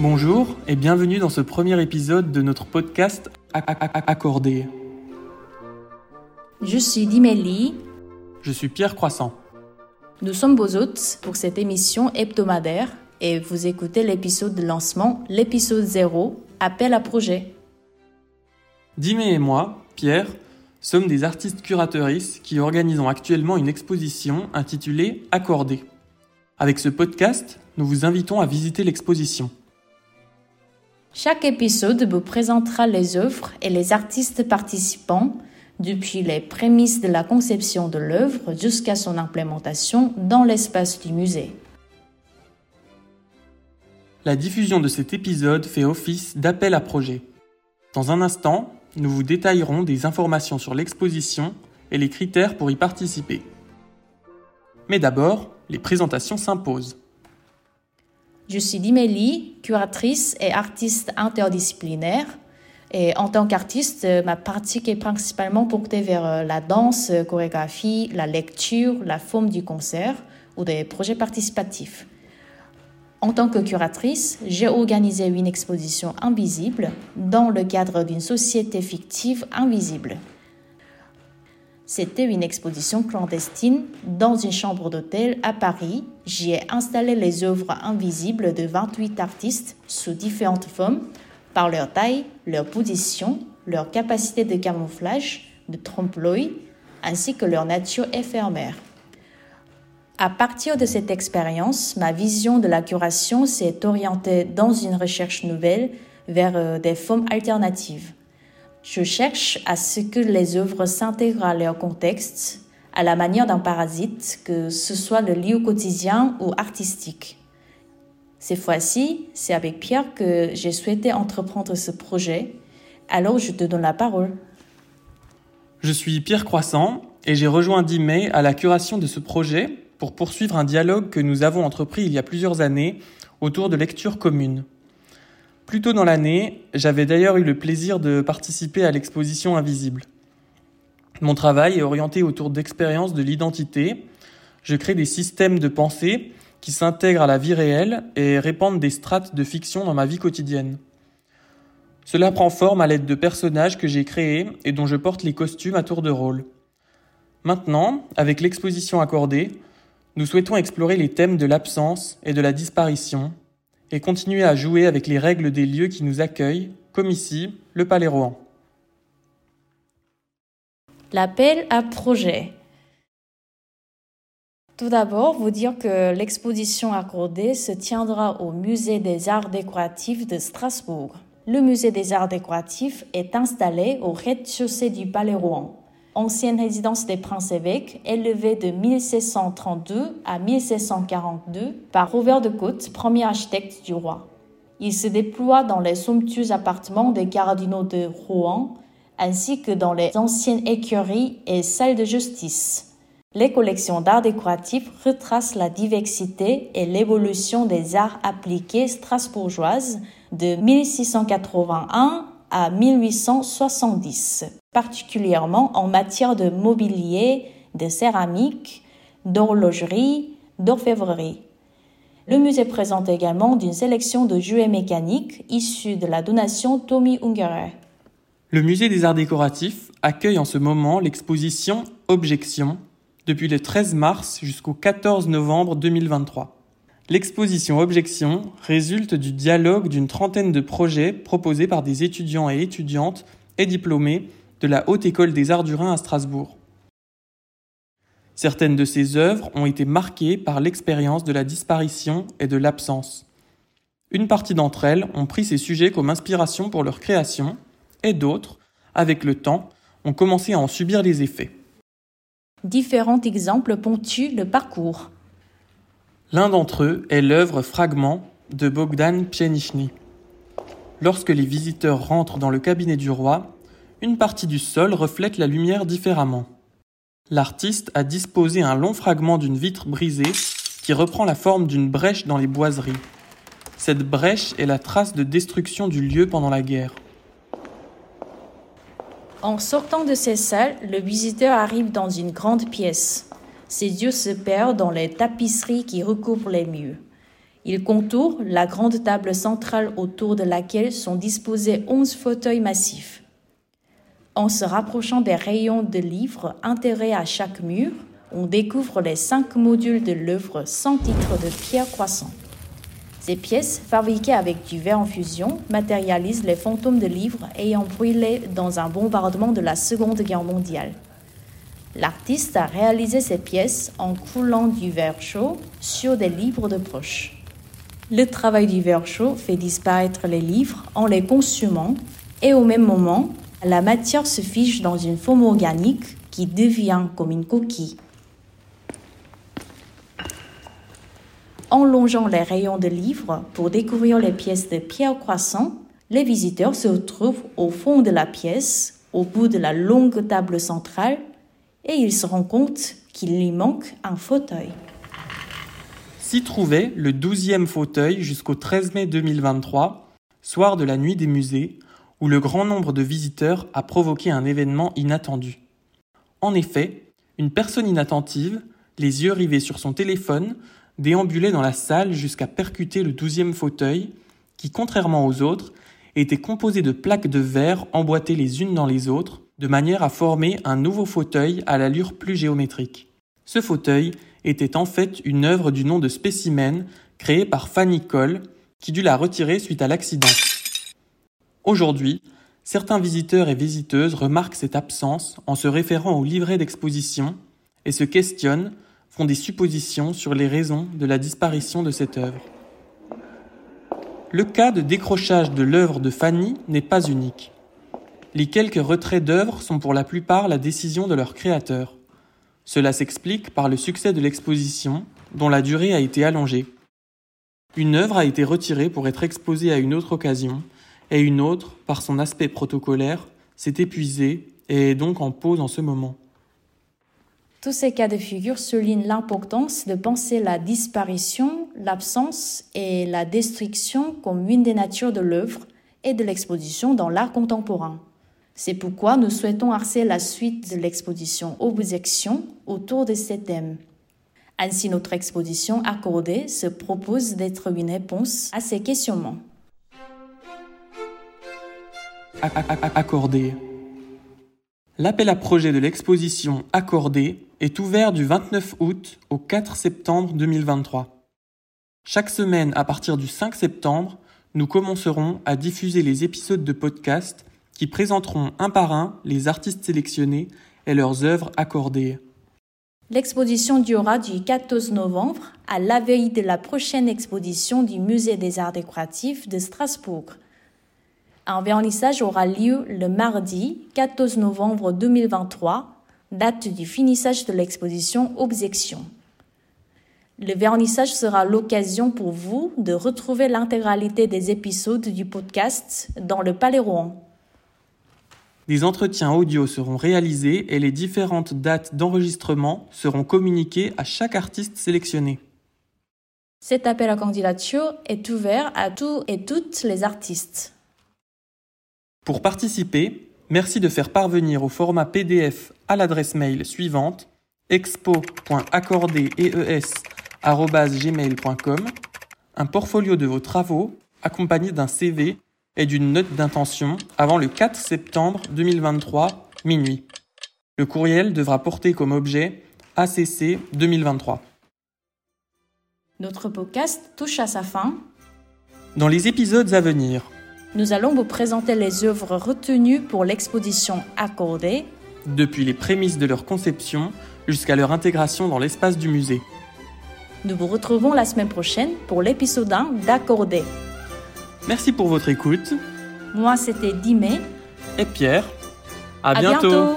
Bonjour et bienvenue dans ce premier épisode de notre podcast Accordé. Je suis Dimélie. Je suis Pierre Croissant. Nous sommes vos hôtes pour cette émission hebdomadaire et vous écoutez l'épisode de lancement, l'épisode 0, Appel à projet. Dimé et moi, Pierre, sommes des artistes curatrices qui organisons actuellement une exposition intitulée Accordé. Avec ce podcast, nous vous invitons à visiter l'exposition. Chaque épisode vous présentera les œuvres et les artistes participants depuis les prémices de la conception de l'œuvre jusqu'à son implémentation dans l'espace du musée. La diffusion de cet épisode fait office d'appel à projet. Dans un instant, nous vous détaillerons des informations sur l'exposition et les critères pour y participer. Mais d'abord, les présentations s'imposent. Je suis Dimélie, curatrice et artiste interdisciplinaire. Et en tant qu'artiste, ma pratique est principalement portée vers euh, la danse, chorégraphie, la lecture, la forme du concert ou des projets participatifs. En tant que curatrice, j'ai organisé une exposition invisible dans le cadre d'une société fictive invisible. C'était une exposition clandestine dans une chambre d'hôtel à Paris. J'y ai installé les œuvres invisibles de 28 artistes sous différentes formes par leur taille, leur position, leur capacité de camouflage, de trompe-l'œil, ainsi que leur nature éphémère. À partir de cette expérience, ma vision de la curation s'est orientée dans une recherche nouvelle vers euh, des formes alternatives. Je cherche à ce que les œuvres s'intègrent à leur contexte, à la manière d'un parasite, que ce soit le lieu quotidien ou artistique. Cette fois-ci, c'est avec Pierre que j'ai souhaité entreprendre ce projet. Alors je te donne la parole. Je suis Pierre Croissant et j'ai rejoint Dimay à la curation de ce projet pour poursuivre un dialogue que nous avons entrepris il y a plusieurs années autour de lectures communes. Plus tôt dans l'année, j'avais d'ailleurs eu le plaisir de participer à l'exposition Invisible. Mon travail est orienté autour d'expériences de l'identité. Je crée des systèmes de pensée qui s'intègrent à la vie réelle et répandent des strates de fiction dans ma vie quotidienne. Cela prend forme à l'aide de personnages que j'ai créés et dont je porte les costumes à tour de rôle. Maintenant, avec l'exposition accordée, nous souhaitons explorer les thèmes de l'absence et de la disparition et continuer à jouer avec les règles des lieux qui nous accueillent, comme ici, le Palais Rohan. L'appel à projet. Tout d'abord, vous dire que l'exposition accordée se tiendra au Musée des Arts décoratifs de Strasbourg. Le Musée des Arts décoratifs est installé au rez-de-chaussée du Palais Rohan ancienne résidence des princes-évêques, élevée de 1632 à 1642 par Robert de Côte, premier architecte du roi. Il se déploie dans les somptueux appartements des cardinaux de Rouen, ainsi que dans les anciennes écuries et salles de justice. Les collections d'art décoratif retracent la diversité et l'évolution des arts appliqués strasbourgeoises de 1681 à 1870 particulièrement en matière de mobilier, de céramique, d'horlogerie, d'orfèvrerie. Le musée présente également une sélection de jouets mécaniques issus de la donation Tommy Ungerer. Le musée des arts décoratifs accueille en ce moment l'exposition Objection depuis le 13 mars jusqu'au 14 novembre 2023. L'exposition Objection résulte du dialogue d'une trentaine de projets proposés par des étudiants et étudiantes et diplômés de la Haute École des Arts du Rhin à Strasbourg. Certaines de ces œuvres ont été marquées par l'expérience de la disparition et de l'absence. Une partie d'entre elles ont pris ces sujets comme inspiration pour leur création, et d'autres, avec le temps, ont commencé à en subir les effets. Différents exemples ponctuent le parcours. L'un d'entre eux est l'œuvre Fragment de Bogdan Pjenichny. Lorsque les visiteurs rentrent dans le cabinet du roi, une partie du sol reflète la lumière différemment. L'artiste a disposé un long fragment d'une vitre brisée qui reprend la forme d'une brèche dans les boiseries. Cette brèche est la trace de destruction du lieu pendant la guerre. En sortant de ces salles, le visiteur arrive dans une grande pièce. Ses yeux se perdent dans les tapisseries qui recouvrent les murs. Il contourne la grande table centrale autour de laquelle sont disposés 11 fauteuils massifs. En se rapprochant des rayons de livres enterrés à chaque mur, on découvre les cinq modules de l'œuvre sans titre de Pierre Croissant. Ces pièces, fabriquées avec du verre en fusion, matérialisent les fantômes de livres ayant brûlé dans un bombardement de la Seconde Guerre mondiale. L'artiste a réalisé ces pièces en coulant du verre chaud sur des livres de poche. Le travail du verre chaud fait disparaître les livres en les consumant et au même moment, la matière se fiche dans une forme organique qui devient comme une coquille. En longeant les rayons de livres pour découvrir les pièces de pierre croissant, les visiteurs se retrouvent au fond de la pièce, au bout de la longue table centrale, et ils se rendent compte qu'il lui manque un fauteuil. S'y trouvait le douzième fauteuil jusqu'au 13 mai 2023, soir de la nuit des musées, où le grand nombre de visiteurs a provoqué un événement inattendu. En effet, une personne inattentive, les yeux rivés sur son téléphone, déambulait dans la salle jusqu'à percuter le douzième fauteuil, qui, contrairement aux autres, était composé de plaques de verre emboîtées les unes dans les autres, de manière à former un nouveau fauteuil à l'allure plus géométrique. Ce fauteuil était en fait une œuvre du nom de spécimen créée par Fanny Cole, qui dut la retirer suite à l'accident. Aujourd'hui, certains visiteurs et visiteuses remarquent cette absence en se référant au livret d'exposition et se questionnent font des suppositions sur les raisons de la disparition de cette œuvre. Le cas de décrochage de l'œuvre de Fanny n'est pas unique. Les quelques retraits d'œuvres sont pour la plupart la décision de leur créateur. Cela s'explique par le succès de l'exposition, dont la durée a été allongée. Une œuvre a été retirée pour être exposée à une autre occasion, et une autre, par son aspect protocolaire, s'est épuisée et est donc en pause en ce moment. Tous ces cas de figure soulignent l'importance de penser la disparition, l'absence et la destruction comme une des natures de l'œuvre et de l'exposition dans l'art contemporain. C'est pourquoi nous souhaitons arcer la suite de l'exposition Objection autour de ces thèmes. Ainsi, notre exposition accordée se propose d'être une réponse à ces questionnements. Accordé. L'appel à projet de l'exposition Accordé est ouvert du 29 août au 4 septembre 2023. Chaque semaine à partir du 5 septembre, nous commencerons à diffuser les épisodes de podcast qui présenteront un par un les artistes sélectionnés et leurs œuvres accordées. L'exposition durera du 14 novembre à la veille de la prochaine exposition du Musée des Arts décoratifs de Strasbourg. Un vernissage aura lieu le mardi 14 novembre 2023 date du finissage de l'exposition Objection. Le vernissage sera l'occasion pour vous de retrouver l'intégralité des épisodes du podcast dans le Palais Rouen. Des entretiens audio seront réalisés et les différentes dates d'enregistrement seront communiquées à chaque artiste sélectionné. Cet appel à candidature est ouvert à tous et toutes les artistes. Pour participer, Merci de faire parvenir au format PDF à l'adresse mail suivante expo.accordees.gmail.com un portfolio de vos travaux accompagné d'un CV et d'une note d'intention avant le 4 septembre 2023 minuit. Le courriel devra porter comme objet ACC 2023. Notre podcast touche à sa fin. Dans les épisodes à venir, nous allons vous présenter les œuvres retenues pour l'exposition accordée, depuis les prémices de leur conception jusqu'à leur intégration dans l'espace du musée. Nous vous retrouvons la semaine prochaine pour l'épisode 1 d'Accordé. Merci pour votre écoute. Moi, c'était Dimé. Et Pierre. À, bientôt.